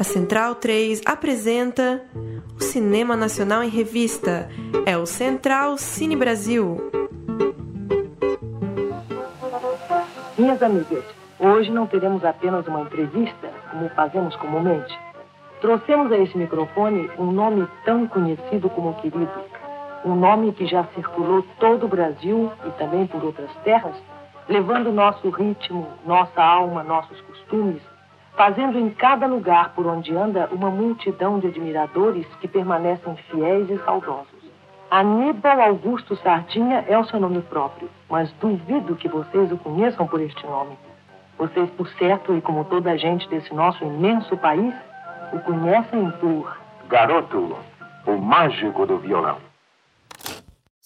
A Central 3 apresenta o Cinema Nacional em Revista. É o Central Cine Brasil. Minhas amigas, hoje não teremos apenas uma entrevista, como fazemos comumente. Trouxemos a esse microfone um nome tão conhecido como querido. Um nome que já circulou todo o Brasil e também por outras terras, levando nosso ritmo, nossa alma, nossos costumes, fazendo em cada lugar por onde anda uma multidão de admiradores que permanecem fiéis e saudosos. Aníbal Augusto Sardinha é o seu nome próprio, mas duvido que vocês o conheçam por este nome. Vocês, por certo, e como toda a gente desse nosso imenso país, o conhecem por. Garoto, o mágico do violão.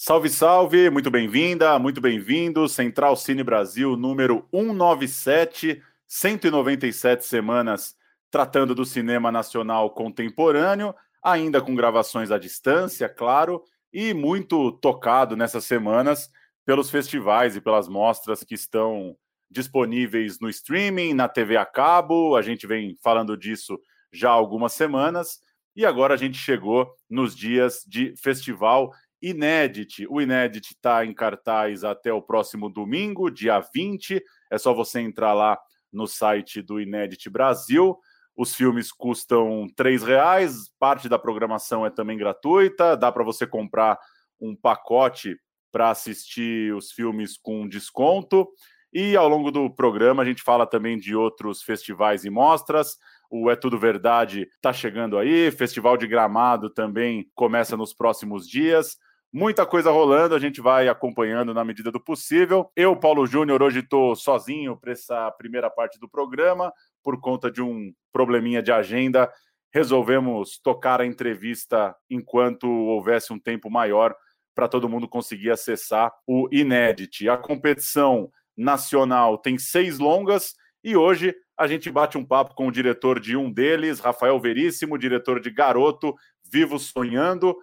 Salve, salve, muito bem-vinda, muito bem-vindo. Central Cine Brasil número 197, 197 semanas tratando do cinema nacional contemporâneo, ainda com gravações à distância, claro, e muito tocado nessas semanas pelos festivais e pelas mostras que estão disponíveis no streaming, na TV a cabo. A gente vem falando disso já há algumas semanas e agora a gente chegou nos dias de festival Inédit. O Inédit está em cartaz até o próximo domingo, dia 20. É só você entrar lá no site do Inédit Brasil. Os filmes custam R$ reais, parte da programação é também gratuita, dá para você comprar um pacote para assistir os filmes com desconto. E ao longo do programa a gente fala também de outros festivais e mostras. O É Tudo Verdade está chegando aí, Festival de Gramado também começa nos próximos dias. Muita coisa rolando, a gente vai acompanhando na medida do possível. Eu, Paulo Júnior, hoje estou sozinho para essa primeira parte do programa, por conta de um probleminha de agenda. Resolvemos tocar a entrevista enquanto houvesse um tempo maior para todo mundo conseguir acessar o Inédit. A competição nacional tem seis longas e hoje a gente bate um papo com o diretor de um deles, Rafael Veríssimo, diretor de Garoto, Vivo Sonhando.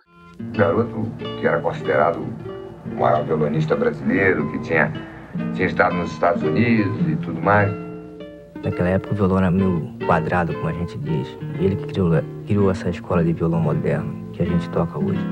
Garoto que era considerado o maior violonista brasileiro, que tinha, tinha estado nos Estados Unidos e tudo mais. Naquela época o violão era meio quadrado, como a gente diz. Ele que criou, criou essa escola de violão moderno que a gente toca hoje.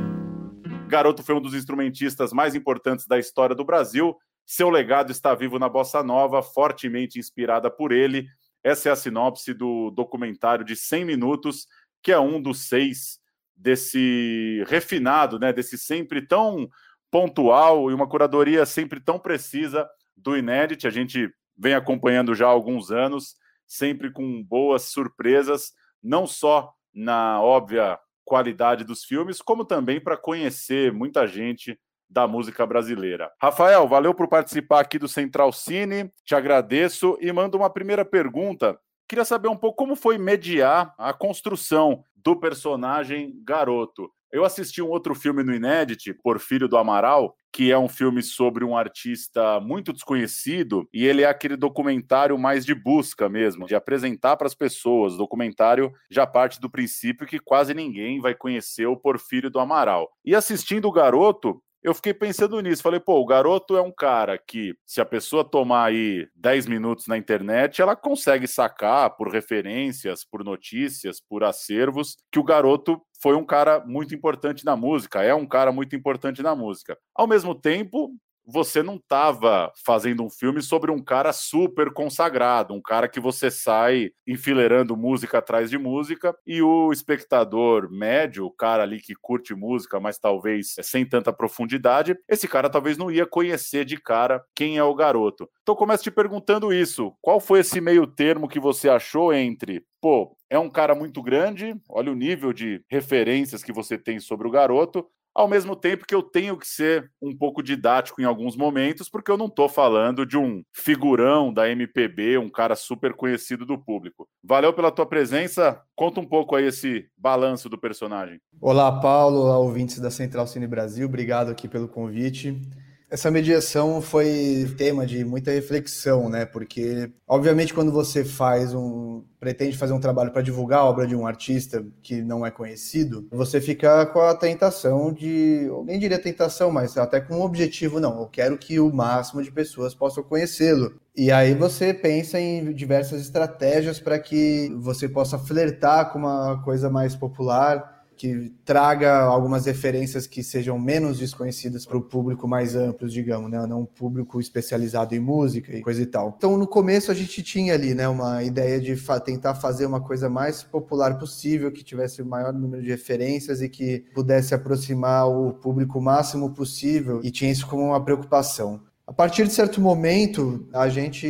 Garoto foi um dos instrumentistas mais importantes da história do Brasil. Seu legado está vivo na bossa nova, fortemente inspirada por ele. Essa é a sinopse do documentário de 100 minutos, que é um dos seis desse refinado, né, desse sempre tão pontual e uma curadoria sempre tão precisa do Inédit. A gente vem acompanhando já há alguns anos, sempre com boas surpresas, não só na óbvia qualidade dos filmes, como também para conhecer muita gente da música brasileira. Rafael, valeu por participar aqui do Central Cine, te agradeço e mando uma primeira pergunta. Queria saber um pouco como foi mediar a construção do personagem garoto. Eu assisti um outro filme no Inédit, Porfírio do Amaral, que é um filme sobre um artista muito desconhecido e ele é aquele documentário mais de busca mesmo, de apresentar para as pessoas. O documentário já parte do princípio que quase ninguém vai conhecer o Porfírio do Amaral. E assistindo o garoto, eu fiquei pensando nisso. Falei, pô, o garoto é um cara que, se a pessoa tomar aí 10 minutos na internet, ela consegue sacar por referências, por notícias, por acervos, que o garoto foi um cara muito importante na música, é um cara muito importante na música. Ao mesmo tempo, você não estava fazendo um filme sobre um cara super consagrado, um cara que você sai enfileirando música atrás de música e o espectador médio, o cara ali que curte música, mas talvez sem tanta profundidade, esse cara talvez não ia conhecer de cara quem é o garoto. Então começo te perguntando isso, qual foi esse meio termo que você achou entre pô, é um cara muito grande, olha o nível de referências que você tem sobre o garoto, ao mesmo tempo que eu tenho que ser um pouco didático em alguns momentos, porque eu não estou falando de um figurão da MPB, um cara super conhecido do público. Valeu pela tua presença. Conta um pouco aí esse balanço do personagem. Olá, Paulo, ouvintes da Central Cine Brasil. Obrigado aqui pelo convite. Essa mediação foi tema de muita reflexão, né? Porque, obviamente, quando você faz um. pretende fazer um trabalho para divulgar a obra de um artista que não é conhecido, você fica com a tentação de. Eu nem diria tentação, mas até com um objetivo, não. Eu quero que o máximo de pessoas possam conhecê-lo. E aí você pensa em diversas estratégias para que você possa flertar com uma coisa mais popular que traga algumas referências que sejam menos desconhecidas para o público mais amplo, digamos, né? Não um público especializado em música e coisa e tal. Então, no começo a gente tinha ali, né, uma ideia de fa tentar fazer uma coisa mais popular possível, que tivesse o maior número de referências e que pudesse aproximar o público máximo possível, e tinha isso como uma preocupação. A partir de certo momento, a gente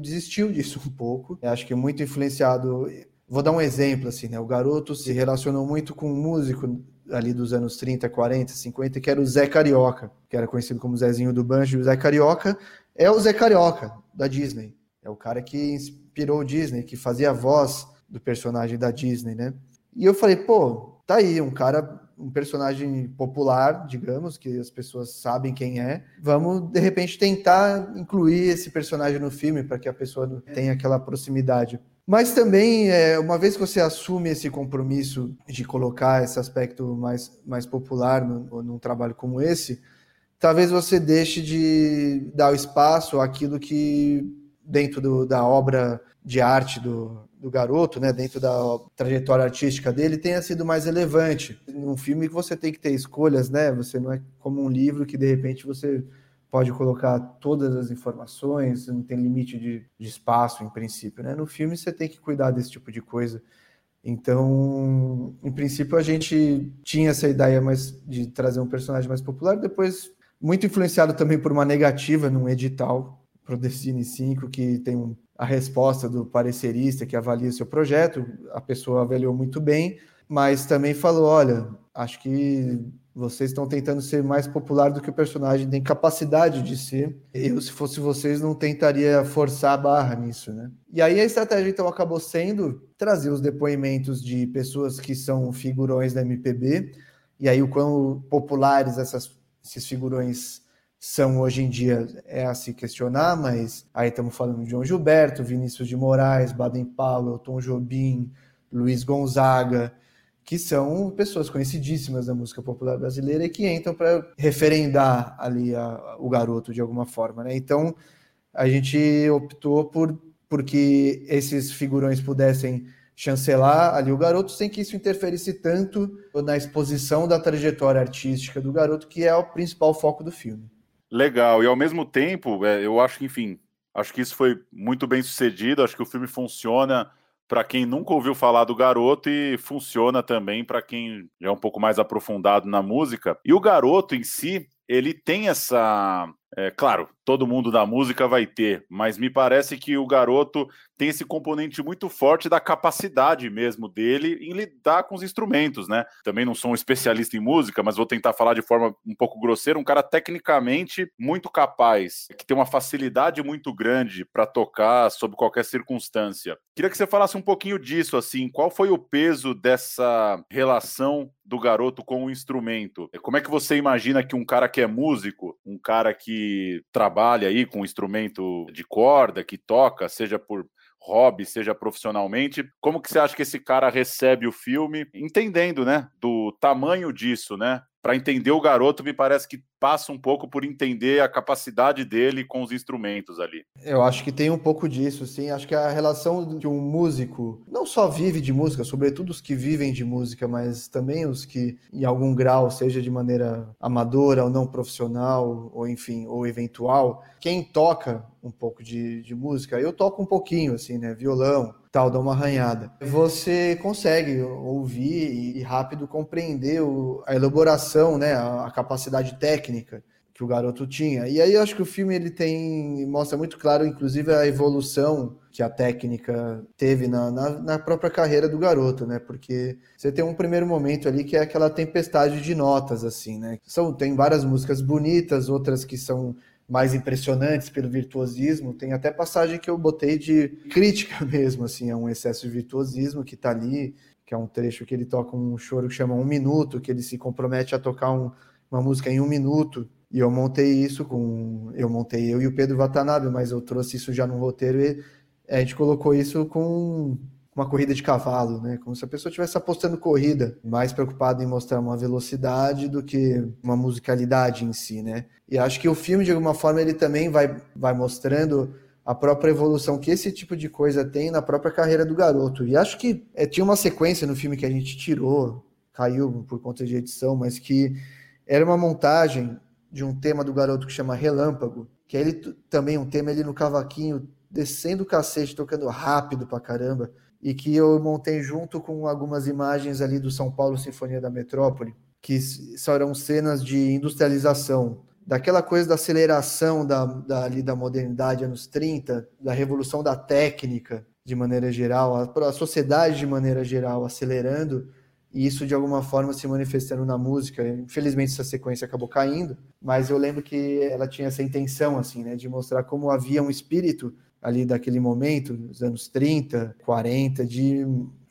desistiu disso um pouco. Eu acho que muito influenciado Vou dar um exemplo, assim, né? O garoto se relacionou muito com um músico ali dos anos 30, 40, 50, que era o Zé Carioca, que era conhecido como Zezinho do Banjo. O Zé Carioca é o Zé Carioca, da Disney. É o cara que inspirou o Disney, que fazia a voz do personagem da Disney, né? E eu falei, pô, tá aí, um cara, um personagem popular, digamos, que as pessoas sabem quem é. Vamos, de repente, tentar incluir esse personagem no filme para que a pessoa tenha aquela proximidade. Mas também, é, uma vez que você assume esse compromisso de colocar esse aspecto mais, mais popular no, num trabalho como esse, talvez você deixe de dar o espaço àquilo que, dentro do, da obra de arte do, do garoto, né, dentro da trajetória artística dele, tenha sido mais relevante. Num filme que você tem que ter escolhas, né? Você não é como um livro que de repente você pode colocar todas as informações, não tem limite de, de, espaço, em princípio. Né? No filme você tem que cuidar desse tipo de coisa. Então, em princípio, a gente tinha essa ideia mais de trazer um personagem mais popular, depois, muito influenciado também por uma negativa num edital para o Destiny 5, que tem um, a resposta do parecerista que avalia seu projeto, a pessoa avaliou muito bem, mas também falou: olha, acho que vocês estão tentando ser mais popular do que o personagem tem capacidade de ser. Eu, se fosse vocês, não tentaria forçar a barra nisso, né? E aí a estratégia, então, acabou sendo trazer os depoimentos de pessoas que são figurões da MPB, e aí o quão populares essas, esses figurões são hoje em dia é a se questionar, mas aí estamos falando de João Gilberto, Vinícius de Moraes, Baden Powell, Tom Jobim, Luiz Gonzaga, que são pessoas conhecidíssimas da música popular brasileira e que entram para referendar ali a, o garoto de alguma forma, né? Então a gente optou por porque esses figurões pudessem chancelar ali o garoto sem que isso interferisse tanto na exposição da trajetória artística do garoto, que é o principal foco do filme. Legal, e ao mesmo tempo, é, eu acho que, enfim, acho que isso foi muito bem sucedido, acho que o filme funciona para quem nunca ouviu falar do garoto e funciona também para quem é um pouco mais aprofundado na música. E o garoto em si, ele tem essa. É, claro, todo mundo da música vai ter, mas me parece que o garoto tem esse componente muito forte da capacidade mesmo dele em lidar com os instrumentos, né? Também não sou um especialista em música, mas vou tentar falar de forma um pouco grosseira, um cara tecnicamente muito capaz, que tem uma facilidade muito grande para tocar sob qualquer circunstância. Queria que você falasse um pouquinho disso, assim, qual foi o peso dessa relação do garoto com o instrumento? Como é que você imagina que um cara que é músico, um cara que trabalha trabalha aí com instrumento de corda, que toca, seja por hobby, seja profissionalmente, como que você acha que esse cara recebe o filme, entendendo, né, do tamanho disso, né? Para entender o garoto, me parece que passa um pouco por entender a capacidade dele com os instrumentos ali. Eu acho que tem um pouco disso, sim. Acho que a relação de um músico não só vive de música, sobretudo os que vivem de música, mas também os que, em algum grau, seja de maneira amadora ou não profissional, ou enfim, ou eventual, quem toca um pouco de, de música, eu toco um pouquinho, assim, né? Violão, tal, dá uma arranhada. Você consegue ouvir e rápido compreender a elaboração, né? A, capacidade técnica técnica que o garoto tinha. E aí eu acho que o filme ele tem mostra muito claro, inclusive, a evolução que a técnica teve na, na, na, própria carreira do garoto, né? Porque você tem um primeiro momento ali que é aquela tempestade de notas, assim, né? São, tem várias músicas bonitas, outras que são mais impressionantes pelo virtuosismo. Tem até passagem que eu botei de crítica mesmo, assim, a um excesso de virtuosismo que tá ali, que é um trecho que ele toca um choro que chama Um Minuto, que ele se compromete a tocar um uma música em um minuto. E eu montei isso com. Eu montei eu e o Pedro Watanabe, mas eu trouxe isso já no roteiro e a gente colocou isso com uma corrida de cavalo, né? Como se a pessoa estivesse apostando corrida, mais preocupada em mostrar uma velocidade do que uma musicalidade em si, né? E acho que o filme, de alguma forma, ele também vai, vai mostrando a própria evolução que esse tipo de coisa tem na própria carreira do garoto. E acho que é, tinha uma sequência no filme que a gente tirou, caiu por conta de edição, mas que era uma montagem de um tema do garoto que chama Relâmpago, que é ele também um tema ele no cavaquinho descendo o cacete, tocando rápido pra caramba, e que eu montei junto com algumas imagens ali do São Paulo Sinfonia da Metrópole, que serão cenas de industrialização, daquela coisa da aceleração da, da, ali da modernidade anos 30, da revolução da técnica de maneira geral, a, a sociedade de maneira geral acelerando, e isso de alguma forma se manifestando na música. Infelizmente essa sequência acabou caindo, mas eu lembro que ela tinha essa intenção assim, né, de mostrar como havia um espírito ali daquele momento, dos anos 30, 40, de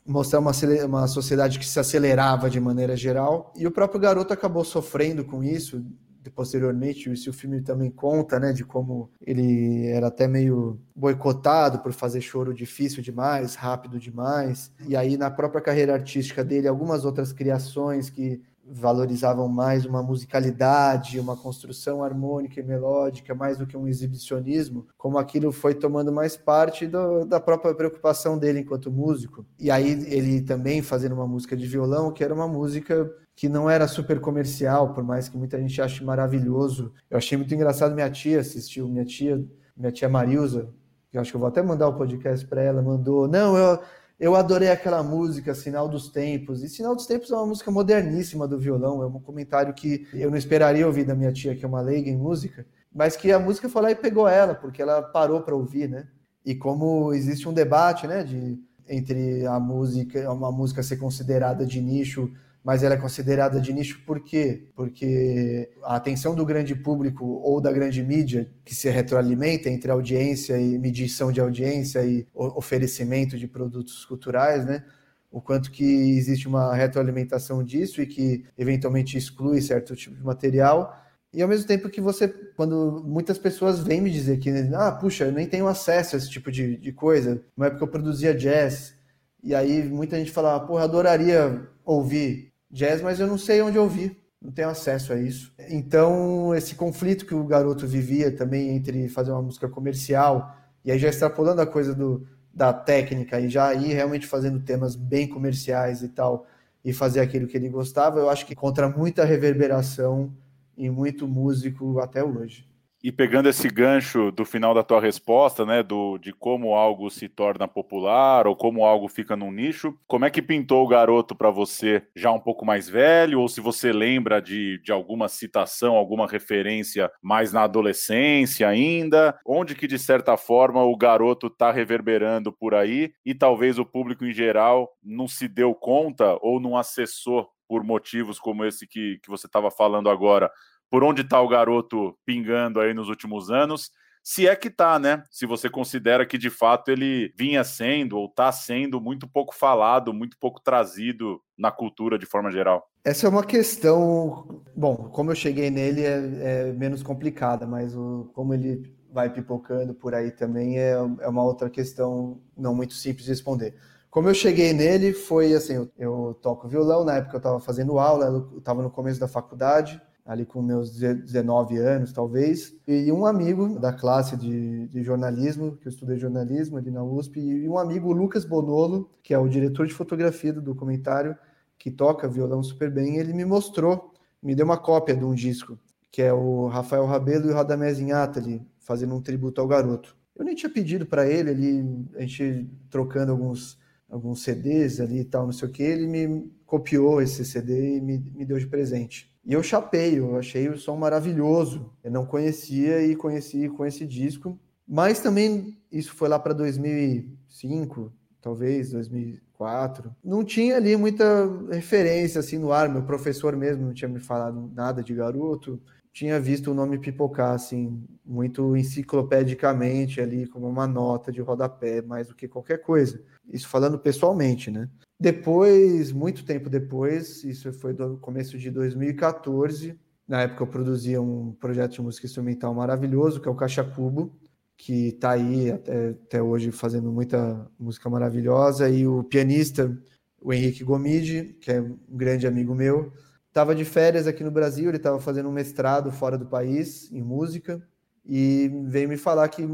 mostrar uma, uma sociedade que se acelerava de maneira geral. E o próprio garoto acabou sofrendo com isso, posteriormente, isso o filme também conta, né, de como ele era até meio boicotado por fazer choro difícil demais, rápido demais. E aí na própria carreira artística dele, algumas outras criações que valorizavam mais uma musicalidade, uma construção harmônica e melódica, mais do que um exibicionismo, como aquilo foi tomando mais parte do, da própria preocupação dele enquanto músico. E aí ele também fazendo uma música de violão, que era uma música que não era super comercial, por mais que muita gente ache maravilhoso. Eu achei muito engraçado minha tia assistiu, minha tia, minha tia Marilza, que eu acho que eu vou até mandar o podcast para ela, mandou, não, eu eu adorei aquela música, Sinal dos Tempos. E Sinal dos Tempos é uma música moderníssima do violão. É um comentário que eu não esperaria ouvir da minha tia, que é uma leiga em música, mas que a música foi lá e pegou ela, porque ela parou para ouvir, né? E como existe um debate, né, de, entre a música, uma música ser considerada de nicho mas ela é considerada de nicho por quê? Porque a atenção do grande público ou da grande mídia que se retroalimenta entre audiência e medição de audiência e oferecimento de produtos culturais, né? O quanto que existe uma retroalimentação disso e que eventualmente exclui certo tipo de material. E ao mesmo tempo que você, quando muitas pessoas vêm me dizer que, ah, puxa, eu nem tenho acesso a esse tipo de, de coisa, não é porque eu produzia jazz. E aí muita gente fala, porra, adoraria ouvir jazz, mas eu não sei onde ouvir, não tenho acesso a isso. Então, esse conflito que o garoto vivia também entre fazer uma música comercial e aí já extrapolando a coisa do, da técnica e já ir realmente fazendo temas bem comerciais e tal, e fazer aquilo que ele gostava, eu acho que contra muita reverberação e muito músico até hoje. E pegando esse gancho do final da tua resposta, né, do, de como algo se torna popular ou como algo fica num nicho, como é que pintou o garoto para você já um pouco mais velho? Ou se você lembra de, de alguma citação, alguma referência mais na adolescência ainda? Onde que, de certa forma, o garoto está reverberando por aí e talvez o público em geral não se deu conta ou não acessou por motivos como esse que, que você estava falando agora, por onde está o garoto pingando aí nos últimos anos, se é que está, né? Se você considera que de fato ele vinha sendo ou está sendo muito pouco falado, muito pouco trazido na cultura de forma geral. Essa é uma questão, bom, como eu cheguei nele é, é menos complicada, mas o, como ele vai pipocando por aí também é, é uma outra questão não muito simples de responder. Como eu cheguei nele foi assim, eu, eu toco violão, na época eu estava fazendo aula, eu estava no começo da faculdade, ali com meus 19 anos, talvez, e um amigo da classe de, de, jornalismo, que eu estudei jornalismo ali na USP, e um amigo, Lucas Bonolo, que é o diretor de fotografia do documentário, que toca violão super bem, ele me mostrou, me deu uma cópia de um disco, que é o Rafael Rabelo e o Radamés Inhatali, fazendo um tributo ao garoto. Eu nem tinha pedido para ele, ali, a gente trocando alguns, alguns CDs ali e tal, não sei o que, ele me copiou esse CD e me, me deu de presente. E eu chapei, eu achei o som maravilhoso. Eu não conhecia e conheci com esse disco. Mas também isso foi lá para 2005, talvez 2004. Não tinha ali muita referência assim no ar. Meu professor mesmo não tinha me falado nada de garoto. Tinha visto o nome pipocar assim muito enciclopedicamente ali como uma nota de rodapé, mais do que qualquer coisa. Isso falando pessoalmente, né? Depois, muito tempo depois, isso foi do começo de 2014, Na época eu produzia um projeto de música instrumental maravilhoso, que é o Caixa Cubo, que está aí até, até, hoje fazendo muita música maravilhosa, e o pianista, o Henrique Gomide, que é um grande amigo meu, estava de férias aqui no Brasil, ele estava fazendo um mestrado fora do país, em música, e veio me falar que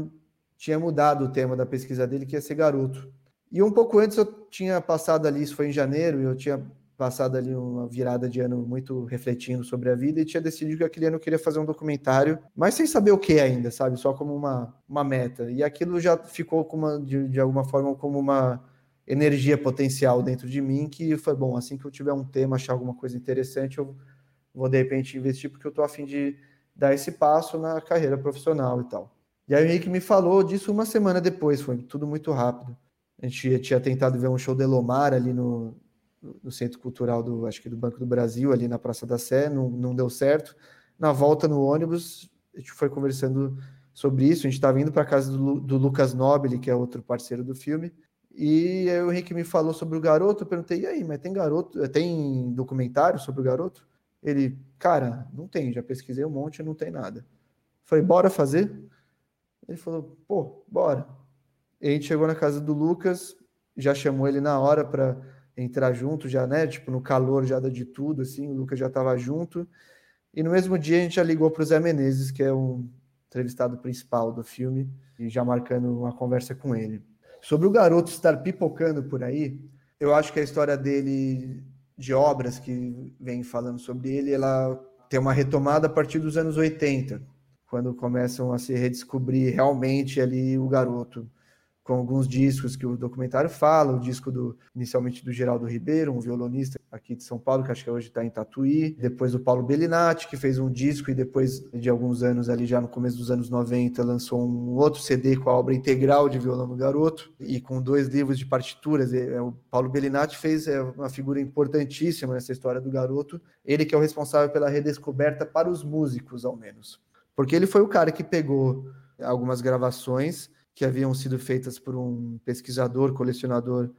tinha mudado o tema da pesquisa dele, que ia ser garoto. E um pouco antes eu tinha passado ali, isso foi em janeiro, eu tinha passado ali uma virada de ano muito refletindo sobre a vida e tinha decidido que aquele ano eu queria fazer um documentário, mas sem saber o que ainda, sabe? Só como uma, uma meta. E aquilo já ficou uma, de, de alguma forma como uma energia potencial dentro de mim que foi bom, assim que eu tiver um tema, achar alguma coisa interessante, eu vou de repente investir porque eu tô afim de dar esse passo na carreira profissional e tal. E aí o Henrique me falou disso uma semana depois, foi tudo muito rápido. A gente tinha tentado ver um show de Elomar ali no, no Centro Cultural do, acho que do Banco do Brasil, ali na Praça da Sé, não, não deu certo. Na volta no ônibus, a gente foi conversando sobre isso, a gente estava indo para casa do, do, Lucas Nobile, que é outro parceiro do filme, e aí o Henrique me falou sobre o garoto, eu perguntei, e aí, mas tem garoto, tem documentário sobre o garoto? Ele, cara, não tem, já pesquisei um monte, não tem nada. Falei, bora fazer? Ele falou, pô, bora. E a gente chegou na casa do Lucas, já chamou ele na hora para entrar junto, já, né? Tipo, no calor já de tudo, assim, o Lucas já estava junto. E no mesmo dia a gente já ligou para o Zé Menezes, que é um entrevistado principal do filme, e já marcando uma conversa com ele. Sobre o garoto estar pipocando por aí, eu acho que a história dele, de obras que vem falando sobre ele, ela tem uma retomada a partir dos anos 80, quando começam a se redescobrir realmente ali o garoto com alguns discos que o documentário fala, o disco do inicialmente do Geraldo Ribeiro, um violonista aqui de São Paulo, que acho que hoje está em Tatuí, depois do Paulo Bellinati, que fez um disco e depois de alguns anos ali já no começo dos anos 90 lançou um outro CD com a obra integral de Violão do Garoto e com dois livros de partituras. É, o Paulo Bellinati fez é, uma figura importantíssima nessa história do garoto, ele que é o responsável pela redescoberta para os músicos, ao menos. Porque ele foi o cara que pegou algumas gravações que haviam sido feitas por um pesquisador, colecionador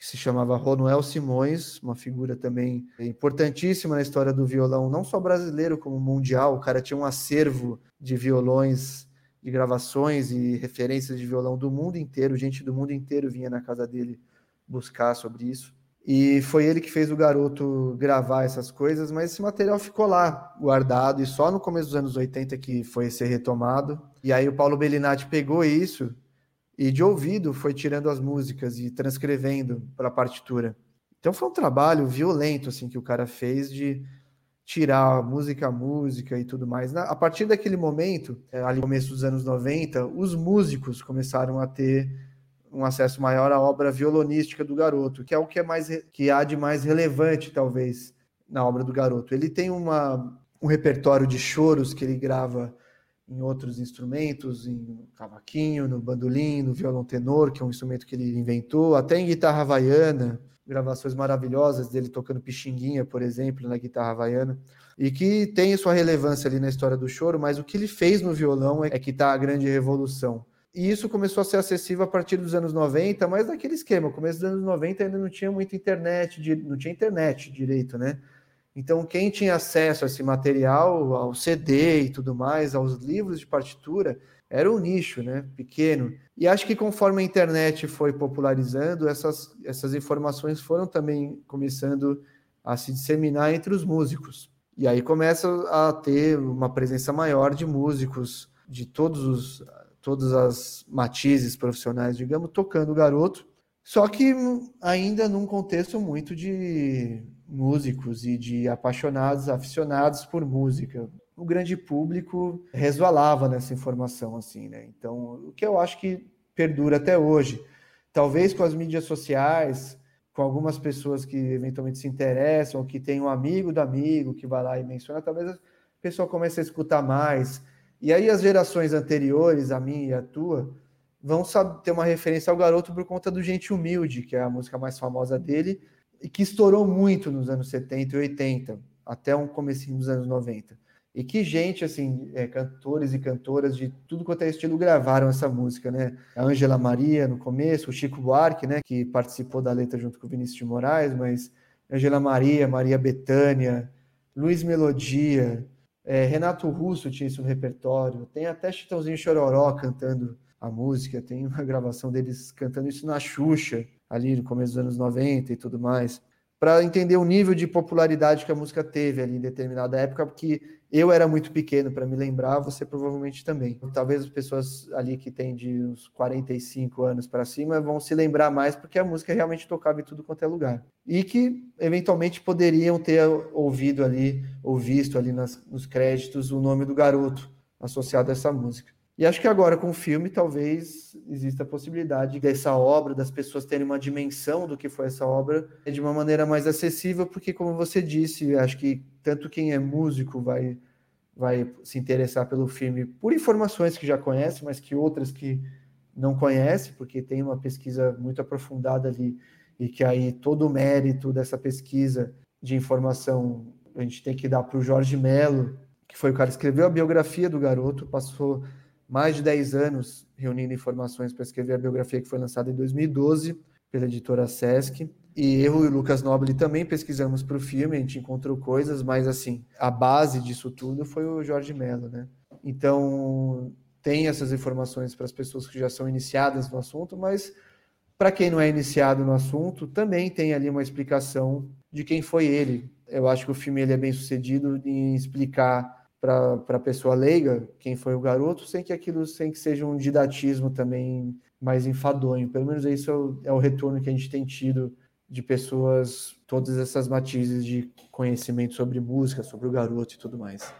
que se chamava Ronuel Simões, uma figura também importantíssima na história do violão, não só brasileiro como mundial. O cara tinha um acervo de violões, de gravações e referências de violão do mundo inteiro. Gente do mundo inteiro vinha na casa dele buscar sobre isso. E foi ele que fez o garoto gravar essas coisas, mas esse material ficou lá guardado e só no começo dos anos 80 que foi ser retomado. E aí o Paulo Bellinati pegou isso e de ouvido foi tirando as músicas e transcrevendo para a partitura. Então foi um trabalho violento assim que o cara fez de tirar música a música e tudo mais. A partir daquele momento, é, ali no começo dos anos 90, os músicos começaram a ter um acesso maior à obra violonística do garoto, que é o que é mais que há de mais relevante talvez na obra do garoto. Ele tem uma, um repertório de choros que ele grava em outros instrumentos, em cavaquinho, no bandolim, no violão tenor, que é um instrumento que ele inventou, até em guitarra havaiana, gravações maravilhosas dele tocando pixinguinha, por exemplo, na guitarra havaiana, e que tem sua relevância ali na história do choro, mas o que ele fez no violão é que está a grande revolução. E isso começou a ser acessível a partir dos anos 90, mas naquele esquema, começo dos anos 90 ainda não tinha muita internet, não tinha internet direito, né? Então, quem tinha acesso a esse material, ao CD e tudo mais, aos livros de partitura, era um nicho, né? Pequeno. E acho que conforme a internet foi popularizando, essas, essas informações foram também começando a se disseminar entre os músicos. E aí começa a ter uma presença maior de músicos de todos os, todas as matizes profissionais, digamos, tocando o garoto. Só que ainda num contexto muito de músicos e de apaixonados, aficionados por música. O grande público resvalava nessa informação, assim, né? Então, o que eu acho que perdura até hoje. Talvez com as mídias sociais, com algumas pessoas que eventualmente se interessam, que tem um amigo do amigo que vai lá e menciona, talvez a pessoa comece a escutar mais. E aí as gerações anteriores, a minha e a tua, vão ter uma referência ao garoto por conta do Gente Humilde, que é a música mais famosa dele, e que estourou muito nos anos 70 e 80, até um comecinho dos anos 90. E que gente, assim, é, cantores e cantoras de tudo quanto é estilo gravaram essa música, né? A Ângela Maria no começo, o Chico Buarque, né, que participou da letra junto com o Vinícius de Moraes, mas Ângela Maria, Maria Bethânia, Luiz Melodia, É, Renato Russo tinha isso no repertório. Tem até Chitãozinho Chororó cantando a música. Tem uma gravação deles cantando isso na Xuxa, ali no começo dos anos 90 e tudo mais. Para entender o nível de popularidade que a música teve ali em determinada época, porque eu era muito pequeno para me lembrar, você provavelmente também. Talvez as pessoas ali que têm de uns 45 anos para cima vão se lembrar mais, porque a música realmente tocava em tudo quanto é lugar. E que, eventualmente, poderiam ter ouvido ali, ou visto ali nas, nos créditos, o nome do garoto associado a essa música. E acho que agora, com o filme, talvez exista a possibilidade dessa obra, das pessoas terem uma dimensão do que foi essa obra de uma maneira mais acessível, porque, como você disse, acho que tanto quem é músico vai, vai se interessar pelo filme por informações que já conhece, mas que outras que não conhece, porque tem uma pesquisa muito aprofundada ali e que aí todo o mérito dessa pesquisa de informação a gente tem que dar para o Jorge Mello, que foi o cara que escreveu a biografia do garoto, passou mais de 10 anos reunindo informações para escrever a biografia que foi lançada em 2012 pela editora Sesc. E eu e o Lucas Nobile também pesquisamos para o filme, a gente encontrou coisas, mas assim, a base disso tudo foi o Jorge Mello, né? Então, tem essas informações para as pessoas que já são iniciadas no assunto, mas para quem não é iniciado no assunto, também tem ali uma explicação de quem foi ele. Eu acho que o filme ele é bem sucedido em explicar para a pessoa leiga quem foi o garoto, sem que aquilo sem que seja um didatismo também mais enfadonho. Pelo menos isso é o, é o retorno que a gente tem tido de pessoas, todas essas matizes de conhecimento sobre música, sobre o garoto e tudo mais.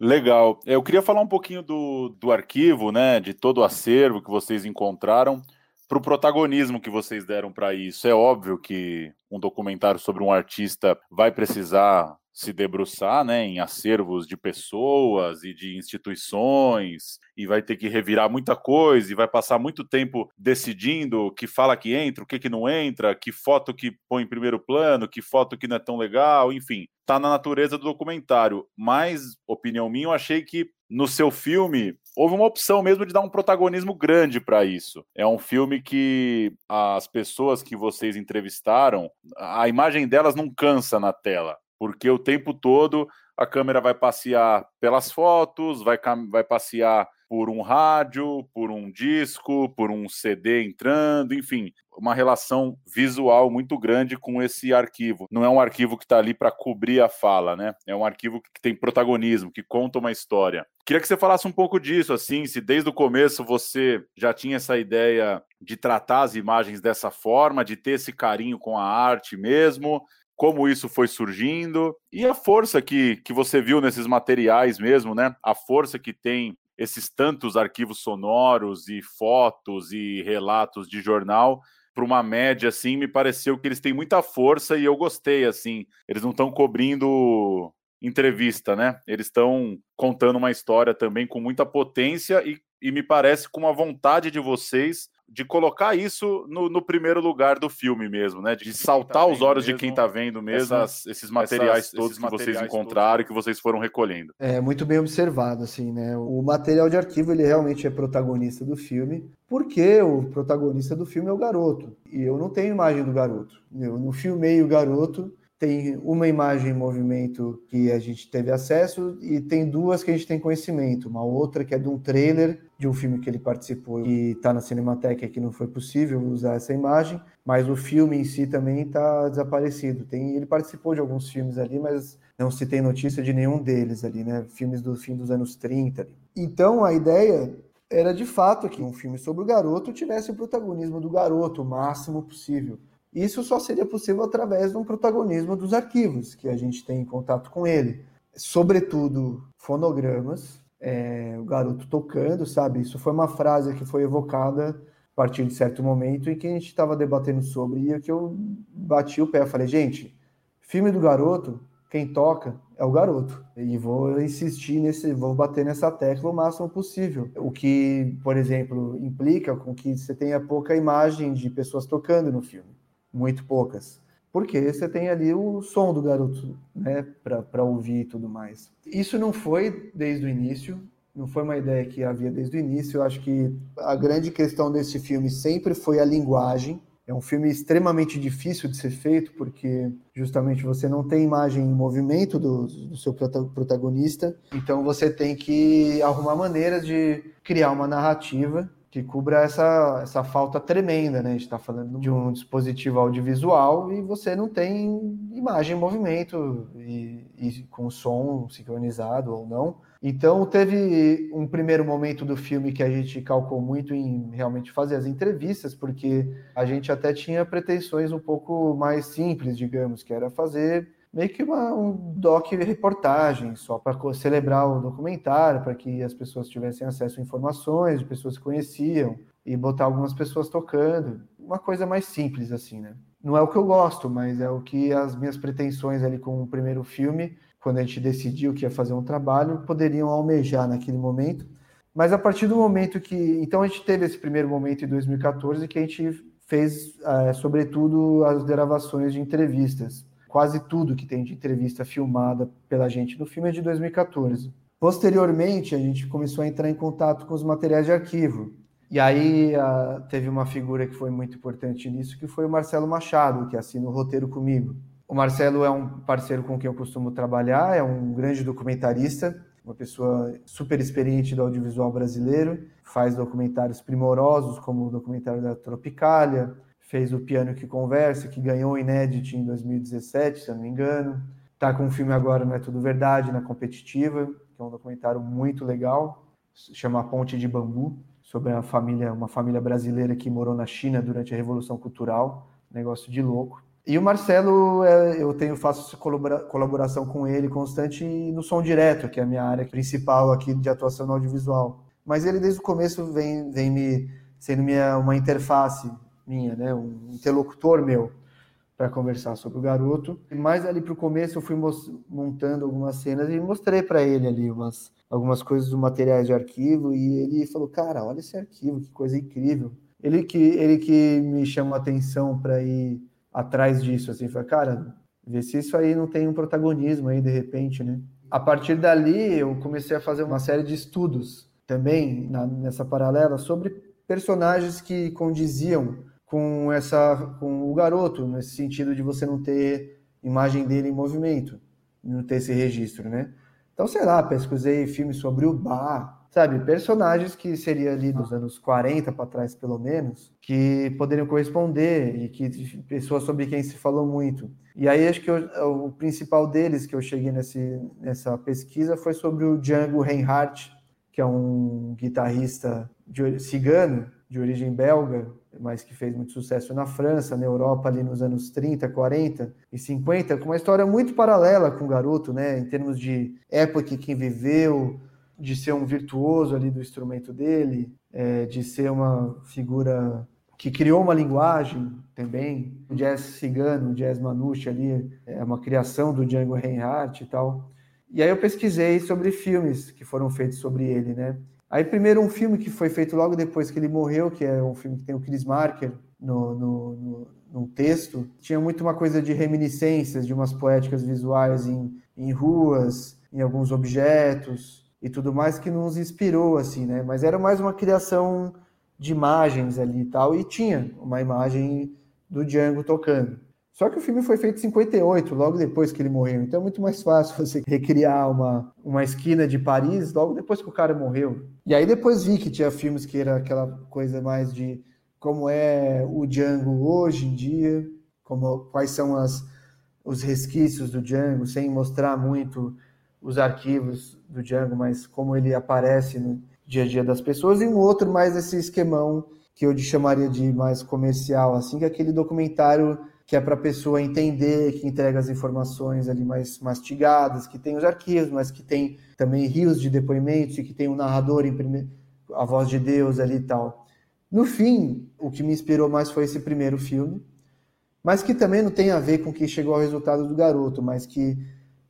Legal. Eu queria falar um pouquinho do, do arquivo, né, de todo o acervo que vocês encontraram, para o protagonismo que vocês deram para isso. É óbvio que um documentário sobre um artista vai precisar se debruçar né, em acervos de pessoas e de instituições, e vai ter que revirar muita coisa, e vai passar muito tempo decidindo o que fala que entra, o que, que não entra, que foto que põe em primeiro plano, que foto que não é tão legal, enfim, tá na natureza do documentário. Mas, opinião minha, eu achei que no seu filme houve uma opção mesmo de dar um protagonismo grande para isso. É um filme que as pessoas que vocês entrevistaram, a imagem delas não cansa na tela porque o tempo todo a câmera vai passear pelas fotos, vai, vai passear por um rádio, por um disco, por um CD entrando, enfim, uma relação visual muito grande com esse arquivo. Não é um arquivo que está ali para cobrir a fala, né? É um arquivo que tem protagonismo, que conta uma história. Queria que você falasse um pouco disso, assim, se desde o começo você já tinha essa ideia de tratar as imagens dessa forma, de ter esse carinho com a arte mesmo, como isso foi surgindo e a força que, que você viu nesses materiais mesmo, né? A força que tem esses tantos arquivos sonoros e fotos e relatos de jornal para uma média assim, me pareceu que eles têm muita força e eu gostei assim. Eles não estão cobrindo entrevista, né? Eles estão contando uma história também com muita potência e, e me parece com uma vontade de vocês de colocar isso no, no, primeiro lugar do filme mesmo, né? De, de saltar tá os olhos mesmo, de quem está vendo mesmo essas, esses materiais essas, todos esses que vocês encontraram e que vocês foram recolhendo. É muito bem observado, assim, né? O material de arquivo ele realmente é protagonista do filme, porque o protagonista do filme é o garoto. E eu não tenho imagem do garoto. Eu não filmei o garoto tem uma imagem em movimento que a gente teve acesso e tem duas que a gente tem conhecimento. Uma outra que é de um trailer de um filme que ele participou e está na Cinemateca que não foi possível usar essa imagem, mas o filme em si também está desaparecido. Tem, ele participou de alguns filmes ali, mas não se tem notícia de nenhum deles ali, né? Filmes do fim dos anos 30. Ali. Então a ideia era de fato que um filme sobre o garoto tivesse o protagonismo do garoto o máximo possível isso só seria possível através de um protagonismo dos arquivos, que a gente tem em contato com ele. Sobretudo fonogramas, é, o garoto tocando, sabe? Isso foi uma frase que foi evocada a partir de certo momento em que a gente estava debatendo sobre e que eu bati o pé. Falei, gente, filme do garoto, quem toca é o garoto. E vou insistir nesse, vou bater nessa tecla o máximo possível. O que, por exemplo, implica com que você tenha pouca imagem de pessoas tocando no filme muito poucas. Porque você tem ali o som do garoto, né, para ouvir e tudo mais. Isso não foi desde o início, não foi uma ideia que havia desde o início. Eu acho que a grande questão desse filme sempre foi a linguagem. É um filme extremamente difícil de ser feito, porque justamente você não tem imagem em movimento do, do seu protagonista, então você tem que arrumar maneiras de criar uma narrativa que cubra essa, essa falta tremenda, né? A gente está falando de um dispositivo audiovisual e você não tem imagem em movimento e, e com som sincronizado ou não. Então, teve um primeiro momento do filme que a gente calcou muito em realmente fazer as entrevistas, porque a gente até tinha pretensões um pouco mais simples, digamos, que era fazer meio que uma, um doc reportagem, só para celebrar o documentário, para que as pessoas tivessem acesso a informações de pessoas que conheciam e botar algumas pessoas tocando. Uma coisa mais simples, assim, né? Não é o que eu gosto, mas é o que as minhas pretensões ali com o primeiro filme quando a gente decidiu que ia fazer um trabalho, poderiam almejar naquele momento. Mas a partir do momento que. Então a gente teve esse primeiro momento em 2014 que a gente fez, é, sobretudo, as gravações de entrevistas. Quase tudo que tem de entrevista filmada pela gente no filme é de 2014. Posteriormente, a gente começou a entrar em contato com os materiais de arquivo. E aí a, teve uma figura que foi muito importante nisso, que foi o Marcelo Machado, que assina o roteiro comigo. O Marcelo é um parceiro com quem eu costumo trabalhar, é um grande documentarista, uma pessoa super experiente do audiovisual brasileiro, faz documentários primorosos, como o documentário da Tropicália, fez o Piano que Conversa, que ganhou o Inédit em 2017, se eu não me engano. Está com um filme agora, Não é Tudo Verdade, na Competitiva, que é um documentário muito legal, chama Ponte de Bambu, sobre a família, uma família brasileira que morou na China durante a Revolução Cultural, negócio de louco. E o Marcelo, é, eu tenho faço colaboração com ele constante no som direto, que é a minha área principal aqui de atuação no audiovisual. Mas ele desde o começo vem, vem me sendo minha, uma interface minha, né, um interlocutor meu para conversar sobre o garoto. E mais ali para o começo eu fui montando algumas cenas e mostrei para ele ali umas algumas coisas do materiais de arquivo e ele falou: "Cara, olha esse arquivo, que coisa incrível". Ele que ele que me chamou a atenção para ir atrás disso, assim, foi, cara, vê se isso aí não tem um protagonismo aí de repente, né? A partir dali, eu comecei a fazer uma série de estudos também na, nessa paralela sobre personagens que condiziam com essa com o garoto, nesse sentido de você não ter imagem dele em movimento, não ter esse registro, né? Então, sei lá, pesquisei filmes sobre o bar, sabe, personagens que seria ali dos anos 40 para trás, pelo menos, que poderiam corresponder e que pessoas sobre quem se falou muito. E aí acho que eu, o principal deles que eu cheguei nesse, nessa pesquisa foi sobre o Django Reinhardt, que é um guitarrista de, cigano, de origem belga, mas que fez muito sucesso na França, na Europa ali nos anos 30, 40 e 50, com uma história muito paralela com o garoto, né, em termos de época que viveu, de ser um virtuoso ali do instrumento dele, é, de ser uma figura que criou uma linguagem também, o jazz cigano, o jazz manouche ali, é uma criação do Django Reinhardt e tal. E aí eu pesquisei sobre filmes que foram feitos sobre ele, né? Aí primeiro um filme que foi feito logo depois que ele morreu, que é um filme que tem o Chris Marker no, no, no, no texto, tinha muito uma coisa de reminiscências, de umas poéticas visuais em, em ruas, em alguns objetos, e tudo mais que nos inspirou assim, né? Mas era mais uma criação de imagens ali e tal e tinha uma imagem do Django tocando. Só que o filme foi feito em 58, logo depois que ele morreu. Então é muito mais fácil você recriar uma, uma esquina de Paris logo depois que o cara morreu. E aí depois vi que tinha filmes que era aquela coisa mais de como é o Django hoje em dia, como quais são as, os resquícios do Django, sem mostrar muito os arquivos do Django, mas como ele aparece no dia a dia das pessoas, e um outro mais esse esquemão que eu chamaria de mais comercial, assim, que é aquele documentário que é para a pessoa entender, que entrega as informações ali mais mastigadas, que tem os arquivos, mas que tem também rios de depoimentos e que tem um narrador em prime... a voz de Deus ali e tal. No fim, o que me inspirou mais foi esse primeiro filme, mas que também não tem a ver com o que chegou ao resultado do garoto, mas que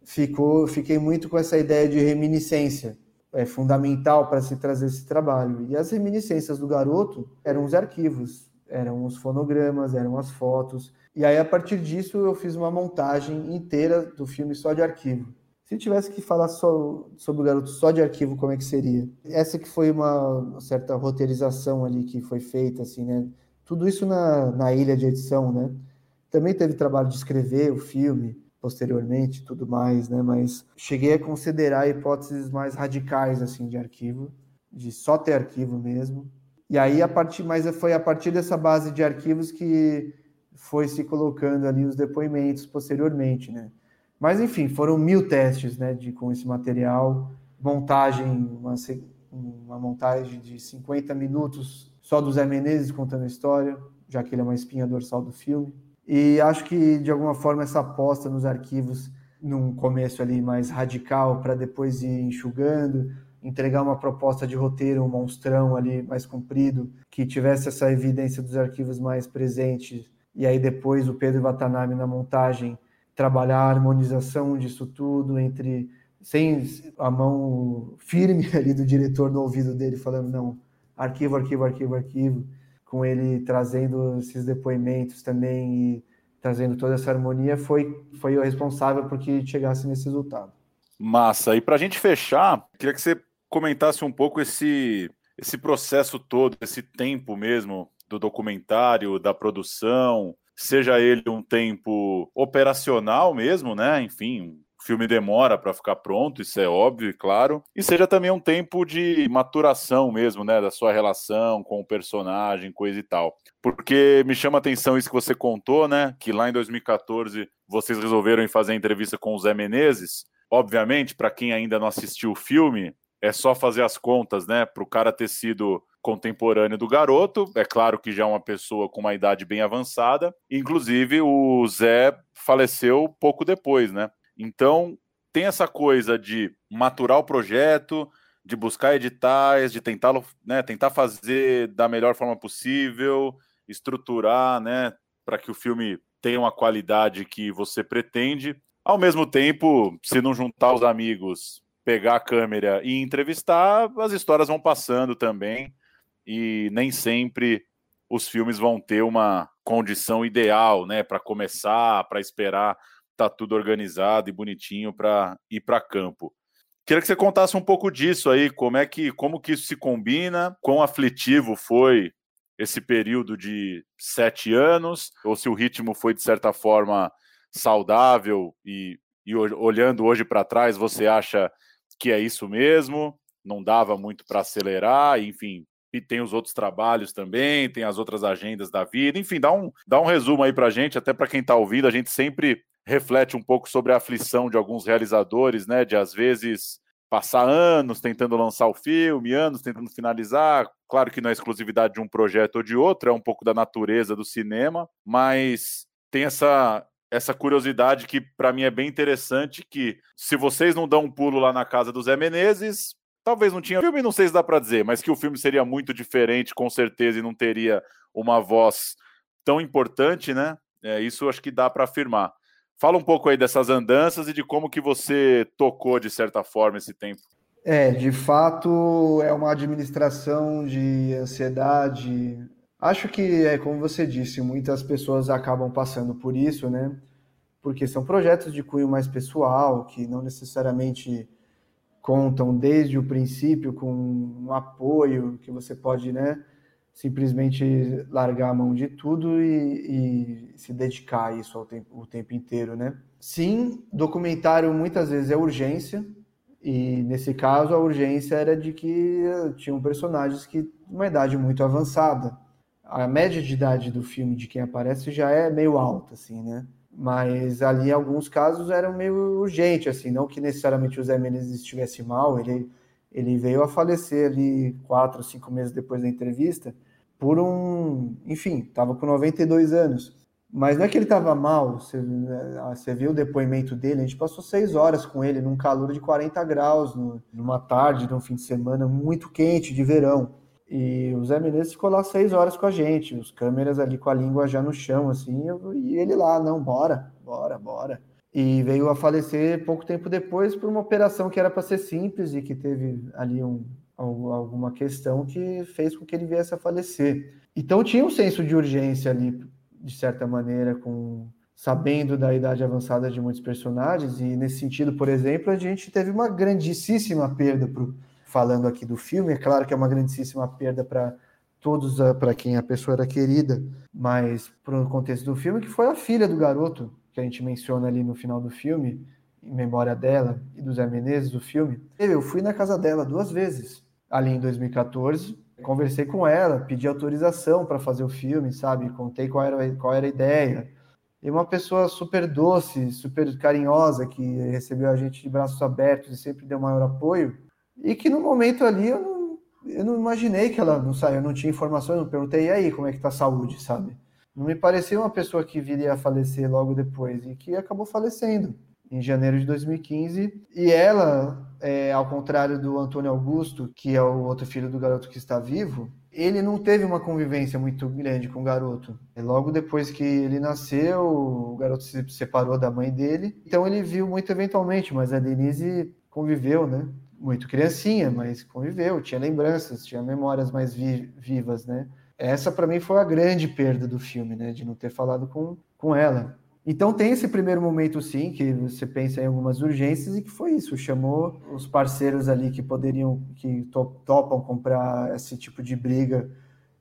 ficou, fiquei muito com essa ideia de reminiscência. É fundamental para se trazer esse trabalho. E as reminiscências do garoto eram os arquivos, eram os fonogramas, eram as fotos. E aí, a partir disso, eu fiz uma montagem inteira do filme só de arquivo. Se tivesse que falar só sobre o garoto só de arquivo, como é que seria? Essa que foi uma certa roteirização ali que foi feita, assim, né? Tudo isso na, na ilha de edição, né? Também teve trabalho de escrever o filme posteriormente, tudo mais, né? Mas cheguei a considerar hipóteses mais radicais assim de arquivo, de só ter arquivo mesmo. E aí a partir, mas foi a partir dessa base de arquivos que foi se colocando ali os depoimentos posteriormente, né? Mas enfim, foram mil testes, né, de com esse material, montagem, uma, uma montagem de 50 minutos só do Zé Menezes contando a história, já que ele é uma espinha dorsal do filme. E acho que, de alguma forma, essa aposta nos arquivos, num começo ali mais radical, para depois ir enxugando, entregar uma proposta de roteiro, um monstrão ali mais comprido, que tivesse essa evidência dos arquivos mais presentes, e aí depois o Pedro Watanabe na montagem trabalhar a harmonização disso tudo entre sem a mão firme ali do diretor no ouvido dele falando não arquivo, arquivo, arquivo, arquivo, com ele trazendo esses depoimentos também e trazendo toda essa harmonia, foi, foi o responsável por que chegasse nesse resultado. Massa. E para a gente fechar, queria que você comentasse um pouco esse, esse processo todo, esse tempo mesmo do documentário, da produção, seja ele um tempo operacional mesmo, né? Enfim, o filme demora para ficar pronto, isso é óbvio e claro, e seja também um tempo de maturação mesmo, né, da sua relação com o personagem, coisa e tal. Porque me chama a atenção isso que você contou, né, que lá em 2014 vocês resolveram fazer a entrevista com o Zé Menezes. Obviamente, para quem ainda não assistiu o filme, é só fazer as contas, né, para o cara ter sido contemporâneo do garoto. É claro que já é uma pessoa com uma idade bem avançada. Inclusive, o Zé faleceu pouco depois, né? Então, tem essa coisa de maturar o projeto, de buscar editais, de tentar, né, tentar fazer da melhor forma possível, estruturar, né, para que o filme tenha uma qualidade que você pretende. Ao mesmo tempo, se não juntar os amigos, pegar a câmera e entrevistar, as histórias vão passando também e nem sempre os filmes vão ter uma condição ideal, né, para começar, para esperar tá tudo organizado e bonitinho para ir para campo. Queria que você contasse um pouco disso aí, como é que como que isso se combina, quão aflitivo foi esse período de sete anos, ou se o ritmo foi de certa forma saudável e, e olhando hoje para trás, você acha que é isso mesmo? Não dava muito para acelerar, enfim, e tem os outros trabalhos também, tem as outras agendas da vida, enfim, dá um, dá um resumo aí para gente, até para quem está ouvindo, a gente sempre reflete um pouco sobre a aflição de alguns realizadores, né? De às vezes passar anos tentando lançar o filme, anos tentando finalizar. Claro que não é exclusividade de um projeto ou de outro, é um pouco da natureza do cinema, mas tem essa essa curiosidade que para mim é bem interessante que se vocês não dão um pulo lá na casa do Zé Menezes, talvez não tinha filme, não sei se dá para dizer, mas que o filme seria muito diferente, com certeza, e não teria uma voz tão importante, né? É, isso acho que dá para afirmar. Fala um pouco aí dessas andanças e de como que você tocou, de certa forma, esse tempo. É, de fato, é uma administração de ansiedade. Acho que, é como você disse, muitas pessoas acabam passando por isso, né? Porque são projetos de cunho mais pessoal, que não necessariamente contam desde o princípio com um apoio que você pode, né? simplesmente largar a mão de tudo e, e se dedicar a isso tempo, o tempo inteiro, né? Sim, documentário muitas vezes é urgência, e nesse caso a urgência era de que tinham personagens que uma idade muito avançada. A média de idade do filme de quem aparece já é meio alta, assim, né? Mas ali em alguns casos era meio urgente, assim, não que necessariamente o Zé Menezes estivesse mal, ele ele veio a falecer ali quatro, cinco meses depois da entrevista por um, enfim, estava com 92 anos. Mas não é que ele estava mal, você, né, você, viu o depoimento dele, a gente passou seis horas com ele num calor de 40 graus, numa tarde, num fim de semana muito quente de verão. E o Zé Menezes ficou lá seis horas com a gente, os câmeras ali com a língua já no chão, assim, e ele lá, não, bora, bora, bora e veio a falecer pouco tempo depois por uma operação que era para ser simples e que teve ali um, alguma questão que fez com que ele viesse a falecer. Então tinha um senso de urgência ali, de certa maneira, com sabendo da idade avançada de muitos personagens e nesse sentido, por exemplo, a gente teve uma grandíssima perda pro, falando aqui do filme, é claro que é uma grandíssima perda para todos ah, para quem a pessoa era querida, mas para o contexto do filme, que foi a filha do garoto, que a gente menciona ali no final do filme, em memória dela e do Zé Menezes do filme. Eu fui na casa dela duas vezes, ali em 2014, conversei com ela, pedi autorização para fazer o filme, sabe? Contei qual era, qual era a ideia. E uma pessoa super doce, super carinhosa, que recebeu a gente de braços abertos e sempre deu maior apoio. E que no momento ali eu não, eu não imaginei que ela não saiu, eu não tinha informações, não perguntei, e aí, como é que tá a saúde, sabe? Não me parecia uma pessoa que viria a falecer logo depois e que acabou falecendo em janeiro de 2015. E ela, é, ao contrário do Antônio Augusto, que é o outro filho do garoto que está vivo, ele não teve uma convivência muito grande com o garoto. E logo depois que ele nasceu, o garoto se separou da mãe dele. Então ele viu muito eventualmente, mas a Denise conviveu, né? Muito criancinha, mas conviveu, tinha lembranças, tinha memórias mais vi vivas, né? Essa para mim foi a grande perda do filme, né? De não ter falado com, com ela. Então tem esse primeiro momento sim, que você pensa em algumas urgências e que foi isso, chamou os parceiros ali que poderiam, que topam comprar esse tipo de briga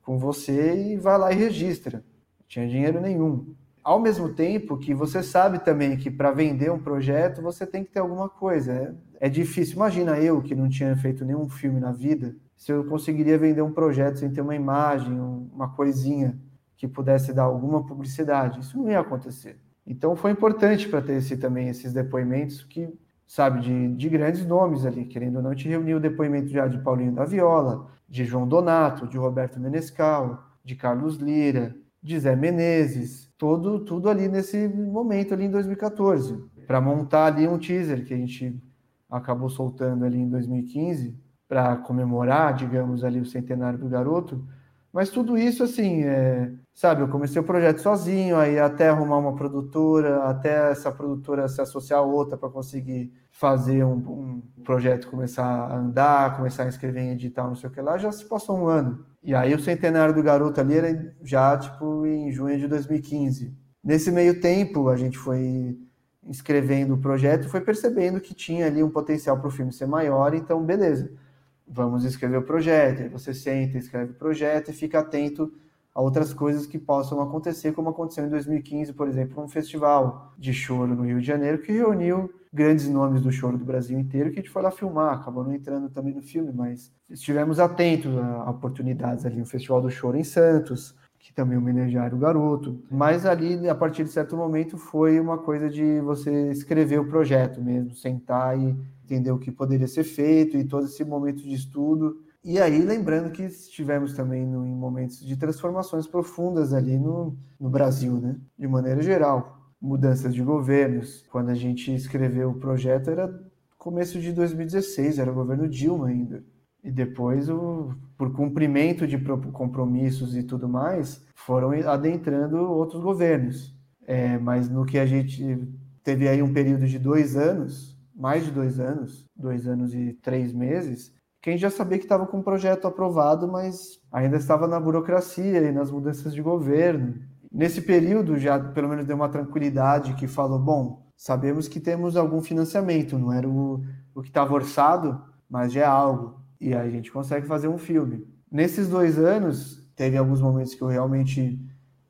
com você e vai lá e registra. Não tinha dinheiro nenhum. Ao mesmo tempo que você sabe também que para vender um projeto você tem que ter alguma coisa. É, é difícil. Imagina eu que não tinha feito nenhum filme na vida, se eu conseguiria vender um projeto sem ter uma imagem, uma coisinha que pudesse dar alguma publicidade. Isso não ia acontecer. Então foi importante para ter esse, também esses depoimentos que, sabe, de, de grandes nomes ali, querendo ou não, te reuniu o depoimento já de Paulinho da Viola, de João Donato, de Roberto Menescal, de Carlos Lira, de Zé Menezes, todo, tudo ali nesse momento ali em 2014, para montar ali um teaser que a gente acabou soltando ali em 2015 para comemorar, digamos, ali o centenário do garoto, mas tudo isso, assim, é, sabe, eu comecei o projeto sozinho, aí até arrumar uma produtora, até essa produtora se associar a outra para conseguir fazer um, um, projeto começar a andar, começar a escrever em edital, não sei o que lá, já se passou um ano. E aí o centenário do garoto ali era já, tipo, em junho de 2015. Nesse meio tempo, a gente foi escrevendo o projeto e foi percebendo que tinha ali um potencial para o filme ser maior, então beleza vamos escrever o projeto. Aí você senta, escreve o projeto e fica atento a outras coisas que possam acontecer, como aconteceu em 2015, por exemplo, um festival de choro no Rio de Janeiro que reuniu grandes nomes do choro do Brasil inteiro que a gente foi lá filmar, acabou não entrando também no filme, mas estivemos atentos a oportunidades ali, o Festival do Choro em Santos, que também homenagearam o garoto, mas ali, a partir de certo momento, foi uma coisa de você escrever o projeto mesmo, sentar e entender o que poderia ser feito e todo esse momento de estudo. E aí, lembrando que estivemos também no, em momentos de transformações profundas ali no, no Brasil, né? De maneira geral. Mudanças de governos. Quando a gente escreveu o projeto, era começo de 2016, era o governo Dilma ainda. E depois, o, por cumprimento de compromissos e tudo mais, foram adentrando outros governos. É, mas no que a gente teve aí um período de dois anos, mais de dois anos, dois anos e três meses, quem já sabia que estava com um projeto aprovado, mas ainda estava na burocracia e nas mudanças de governo. Nesse período já pelo menos deu uma tranquilidade que falou, bom, sabemos que temos algum financiamento, não era o, o que estava orçado, mas já é algo. E aí a gente consegue fazer um filme. Nesses dois anos, teve alguns momentos que eu realmente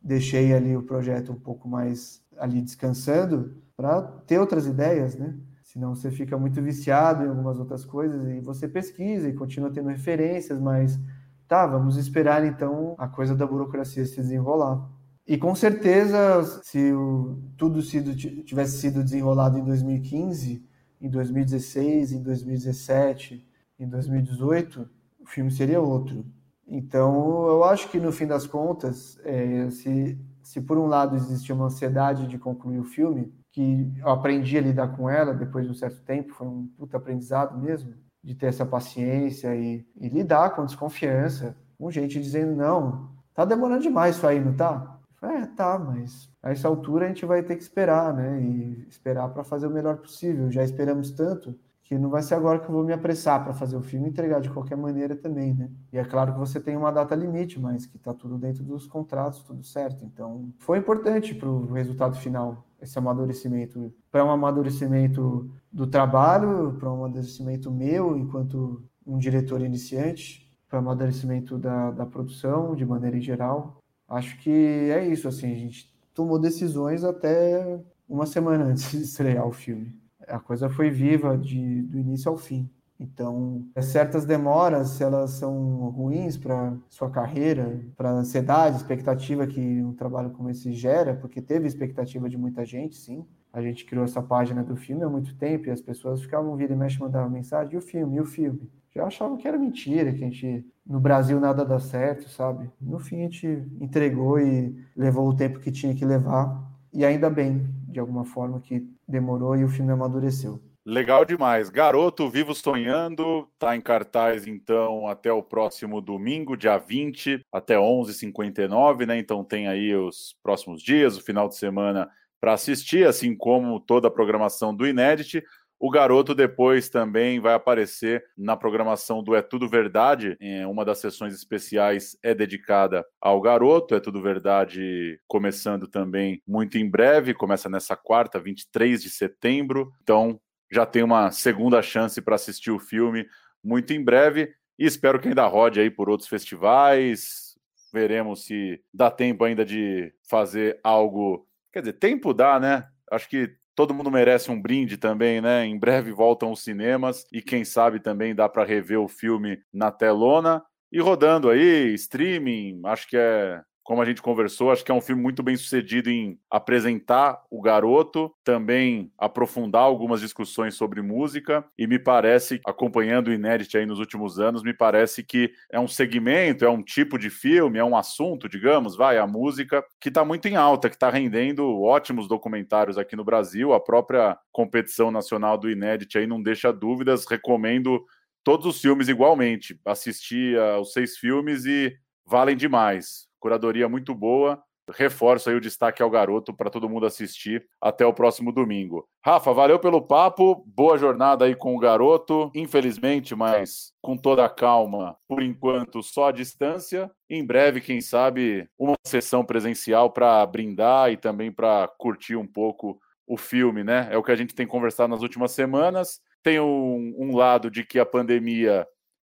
deixei ali o projeto um pouco mais ali descansando para ter outras ideias, né? senão você fica muito viciado em algumas outras coisas e você pesquisa e continua tendo referências, mas tá, vamos esperar então a coisa da burocracia se desenrolar. E com certeza, se o, tudo sido, tivesse sido desenrolado em 2015, em 2016, em 2017, em 2018, o filme seria outro. Então, eu acho que no fim das contas, é, se, se por um lado existia uma ansiedade de concluir o filme, que eu aprendi a lidar com ela depois de um certo tempo, foi um puta aprendizado mesmo, de ter essa paciência e, e lidar com desconfiança, com gente dizendo, não, tá demorando demais isso aí, não tá? É, tá, mas a essa altura a gente vai ter que esperar, né? E esperar para fazer o melhor possível. Já esperamos tanto que não vai ser agora que eu vou me apressar para fazer o filme e entregar de qualquer maneira também, né? E é claro que você tem uma data limite, mas que tá tudo dentro dos contratos, tudo certo. Então, foi importante para o resultado final esse amadurecimento, para um amadurecimento do trabalho, para um amadurecimento meu enquanto um diretor iniciante, para o amadurecimento da, da produção, de maneira em geral. Acho que é isso, assim, a gente tomou decisões até uma semana antes de estrear o filme. A coisa foi viva de, do início ao fim. Então, certas demoras, elas são ruins para sua carreira, para a ansiedade, expectativa que um trabalho como esse gera, porque teve expectativa de muita gente, sim. A gente criou essa página do filme há muito tempo e as pessoas ficavam vindo e mexe mandando mensagem, e o filme, e o filme. Já achavam que era mentira, que a gente, no Brasil nada dá certo, sabe? No fim a gente entregou e levou o tempo que tinha que levar, e ainda bem, de alguma forma, que demorou e o filme amadureceu. Legal demais. Garoto Vivo Sonhando está em cartaz então até o próximo domingo, dia 20, até 11h59, né? Então tem aí os próximos dias, o final de semana para assistir, assim como toda a programação do Inédit. O garoto depois também vai aparecer na programação do É Tudo Verdade. Uma das sessões especiais é dedicada ao garoto. É Tudo Verdade começando também muito em breve. Começa nessa quarta, 23 de setembro. Então já tem uma segunda chance para assistir o filme muito em breve e espero que ainda rode aí por outros festivais. Veremos se dá tempo ainda de fazer algo. Quer dizer, tempo dá, né? Acho que todo mundo merece um brinde também, né? Em breve voltam os cinemas e quem sabe também dá para rever o filme na telona e rodando aí, streaming. Acho que é como a gente conversou, acho que é um filme muito bem sucedido em apresentar o garoto, também aprofundar algumas discussões sobre música, e me parece, acompanhando o Inédit aí nos últimos anos, me parece que é um segmento, é um tipo de filme, é um assunto, digamos, vai, a música, que está muito em alta, que está rendendo ótimos documentários aqui no Brasil, a própria competição nacional do Inédit aí não deixa dúvidas, recomendo todos os filmes igualmente, assisti aos seis filmes e valem demais curadoria muito boa. Reforço aí o destaque ao garoto para todo mundo assistir até o próximo domingo. Rafa, valeu pelo papo, boa jornada aí com o garoto. Infelizmente, mas com toda a calma, por enquanto só a distância. Em breve, quem sabe, uma sessão presencial para brindar e também para curtir um pouco o filme, né? É o que a gente tem conversado nas últimas semanas. Tem um, um lado de que a pandemia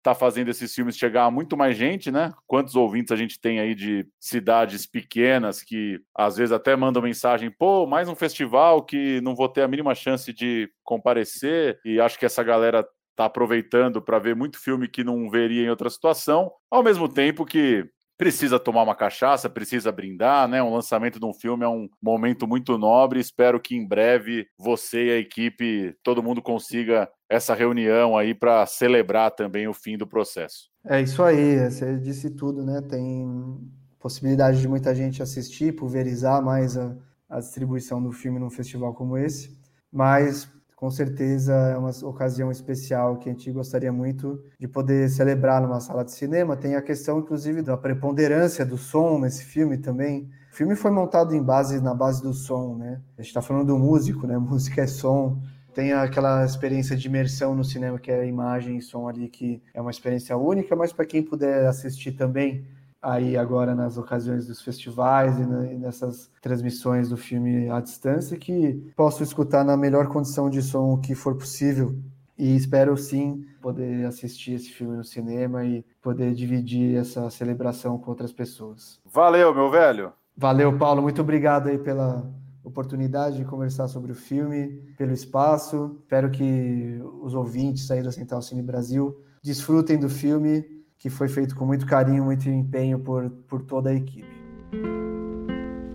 está fazendo esses filmes chegar a muito mais gente, né? Quantos ouvintes a gente tem aí de cidades pequenas que às vezes até mandam mensagem, pô, mais um festival que não vou ter a mínima chance de comparecer, e acho que essa galera tá aproveitando para ver muito filme que não veria em outra situação, ao mesmo tempo que precisa tomar uma cachaça, precisa brindar, né? Um lançamento de um filme é um momento muito nobre. Espero que em breve você e a equipe, todo mundo consiga essa reunião aí para celebrar também o fim do processo. É isso aí, você disse tudo, né? Tem possibilidade de muita gente assistir, pulverizar mais a, a distribuição do filme num festival como esse, mas com certeza é uma ocasião especial que a gente gostaria muito de poder celebrar numa sala de cinema. Tem a questão, inclusive, da preponderância do som nesse filme também. O filme foi montado em base na base do som, né? A gente está falando do músico, né? Música é som. Tem aquela experiência de imersão no cinema que é imagem e som ali que é uma experiência única, mas para quem puder assistir também aí agora nas ocasiões dos festivais e, nessas transmissões do filme à distância que posso escutar na melhor condição de som que for possível e espero sim poder assistir esse filme no cinema e poder dividir essa celebração com outras pessoas. Valeu, meu velho. Valeu, Paulo. Muito obrigado aí pela oportunidade de conversar sobre o filme, pelo espaço. Espero que os ouvintes aí da Central Cine Brasil desfrutem do filme que foi feito com muito carinho, muito empenho por, por toda a equipe.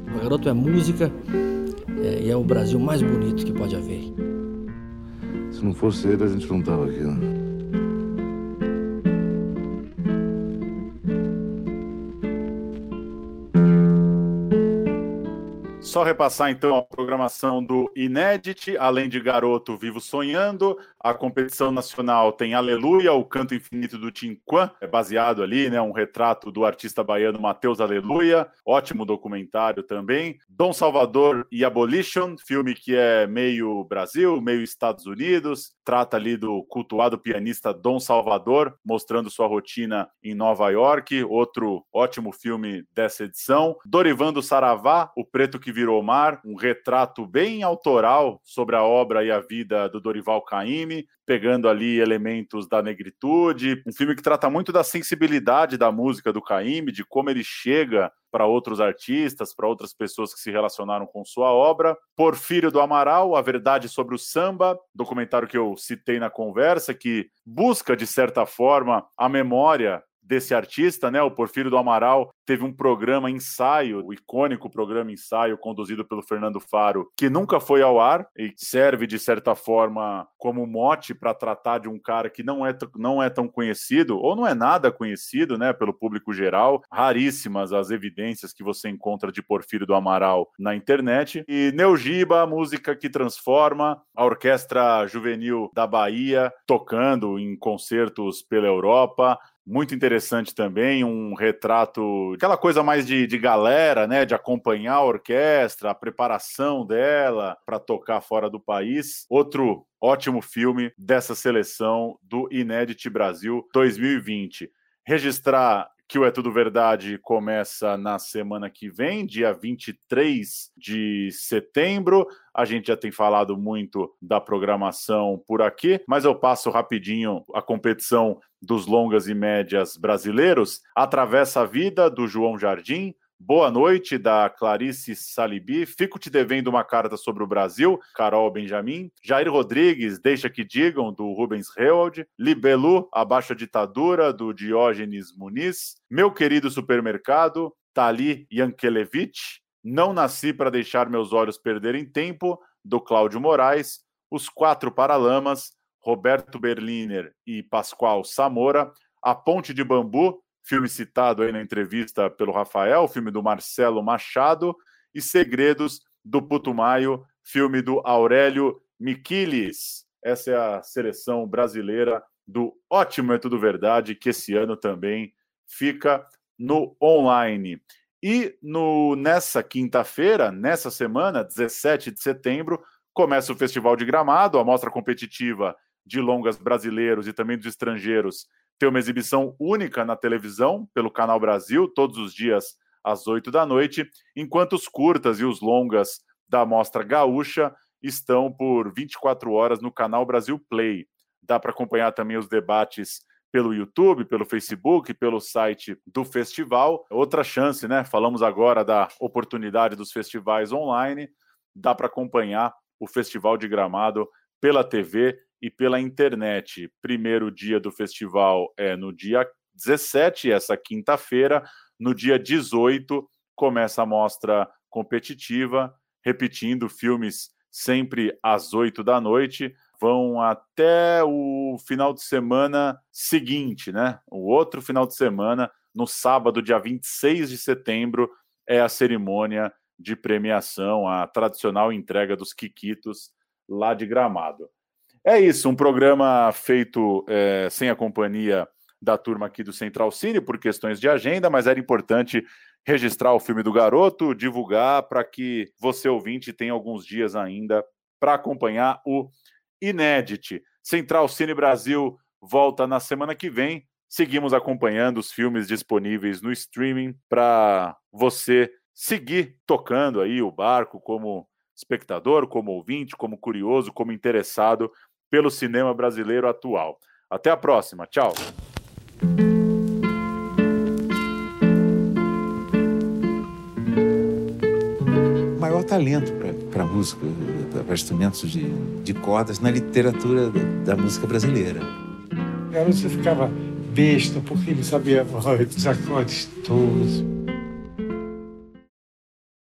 O Garoto é música é, e é o Brasil mais bonito que pode haver. Se não fosse ele, a gente não estava aqui. Né? Só repassar então a programação do Inédit, além de Garoto Vivo Sonhando, a competição nacional tem Aleluia, o canto infinito do Tinquan, é baseado ali, né, um retrato do artista baiano Matheus Aleluia, ótimo documentário também. Dom Salvador e Abolition, filme que é meio Brasil, meio Estados Unidos, trata ali do cultuado pianista Dom Salvador, mostrando sua rotina em Nova York, outro ótimo filme dessa edição. Dorivando Saravá, O Preto que Virou Mar, um retrato bem autoral sobre a obra e a vida do Dorival Caymmi Caymmi, pegando ali elementos da negritude. Um filme que trata muito da sensibilidade da música do Caymmi, de como ele chega para outros artistas, para outras pessoas que se relacionaram com sua obra. Porfírio do Amaral, A Verdade sobre o Samba, documentário que eu citei na conversa, que busca, de certa forma, a memória desse artista, né? O Porfírio do Amaral teve um programa ensaio, o icônico programa ensaio conduzido pelo Fernando Faro, que nunca foi ao ar e serve de certa forma como mote para tratar de um cara que não é, não é tão conhecido ou não é nada conhecido, né, pelo público geral. Raríssimas as evidências que você encontra de Porfírio do Amaral na internet. E Neugiba, música que transforma, a Orquestra Juvenil da Bahia tocando em concertos pela Europa, muito interessante também, um retrato, aquela coisa mais de, de galera, né, de acompanhar a orquestra, a preparação dela para tocar fora do país. Outro ótimo filme dessa seleção do Inédit Brasil 2020. Registrar que o É Tudo Verdade começa na semana que vem, dia 23 de setembro. A gente já tem falado muito da programação por aqui, mas eu passo rapidinho a competição dos longas e médias brasileiros. Atravessa a Vida, do João Jardim, Boa noite, da Clarice Salibi. Fico te devendo uma carta sobre o Brasil, Carol Benjamin. Jair Rodrigues, Deixa que Digam, do Rubens Hewald. Libelu, Abaixo a Ditadura, do Diógenes Muniz. Meu querido supermercado, Tali Yankelevich. Não nasci para deixar meus olhos perderem tempo, do Cláudio Moraes. Os Quatro Paralamas, Roberto Berliner e Pascoal Samora. A Ponte de Bambu, filme citado aí na entrevista pelo Rafael, filme do Marcelo Machado, e Segredos do Putumayo, filme do Aurélio Miquiles. Essa é a seleção brasileira do Ótimo é Tudo Verdade, que esse ano também fica no online. E no, nessa quinta-feira, nessa semana, 17 de setembro, começa o Festival de Gramado, a mostra competitiva de longas brasileiros e também dos estrangeiros tem uma exibição única na televisão pelo Canal Brasil, todos os dias às 8 da noite, enquanto os curtas e os longas da Mostra Gaúcha estão por 24 horas no Canal Brasil Play. Dá para acompanhar também os debates pelo YouTube, pelo Facebook, pelo site do festival. Outra chance, né? Falamos agora da oportunidade dos festivais online. Dá para acompanhar o Festival de Gramado pela TV e pela internet. Primeiro dia do festival é no dia 17, essa quinta-feira. No dia 18, começa a mostra competitiva, repetindo filmes sempre às 8 da noite. Vão até o final de semana seguinte, né? O outro final de semana, no sábado, dia 26 de setembro, é a cerimônia de premiação, a tradicional entrega dos Quiquitos lá de Gramado. É isso, um programa feito é, sem a companhia da turma aqui do Central Cine por questões de agenda, mas era importante registrar o filme do garoto, divulgar para que você ouvinte tenha alguns dias ainda para acompanhar o Inédit. Central Cine Brasil volta na semana que vem. Seguimos acompanhando os filmes disponíveis no streaming para você seguir tocando aí o barco como espectador, como ouvinte, como curioso, como interessado pelo cinema brasileiro atual. Até a próxima. Tchau. O maior talento para música, para instrumentos de, de cordas na literatura da, da música brasileira. O garoto ficava besta porque ele sabia os acordes todos.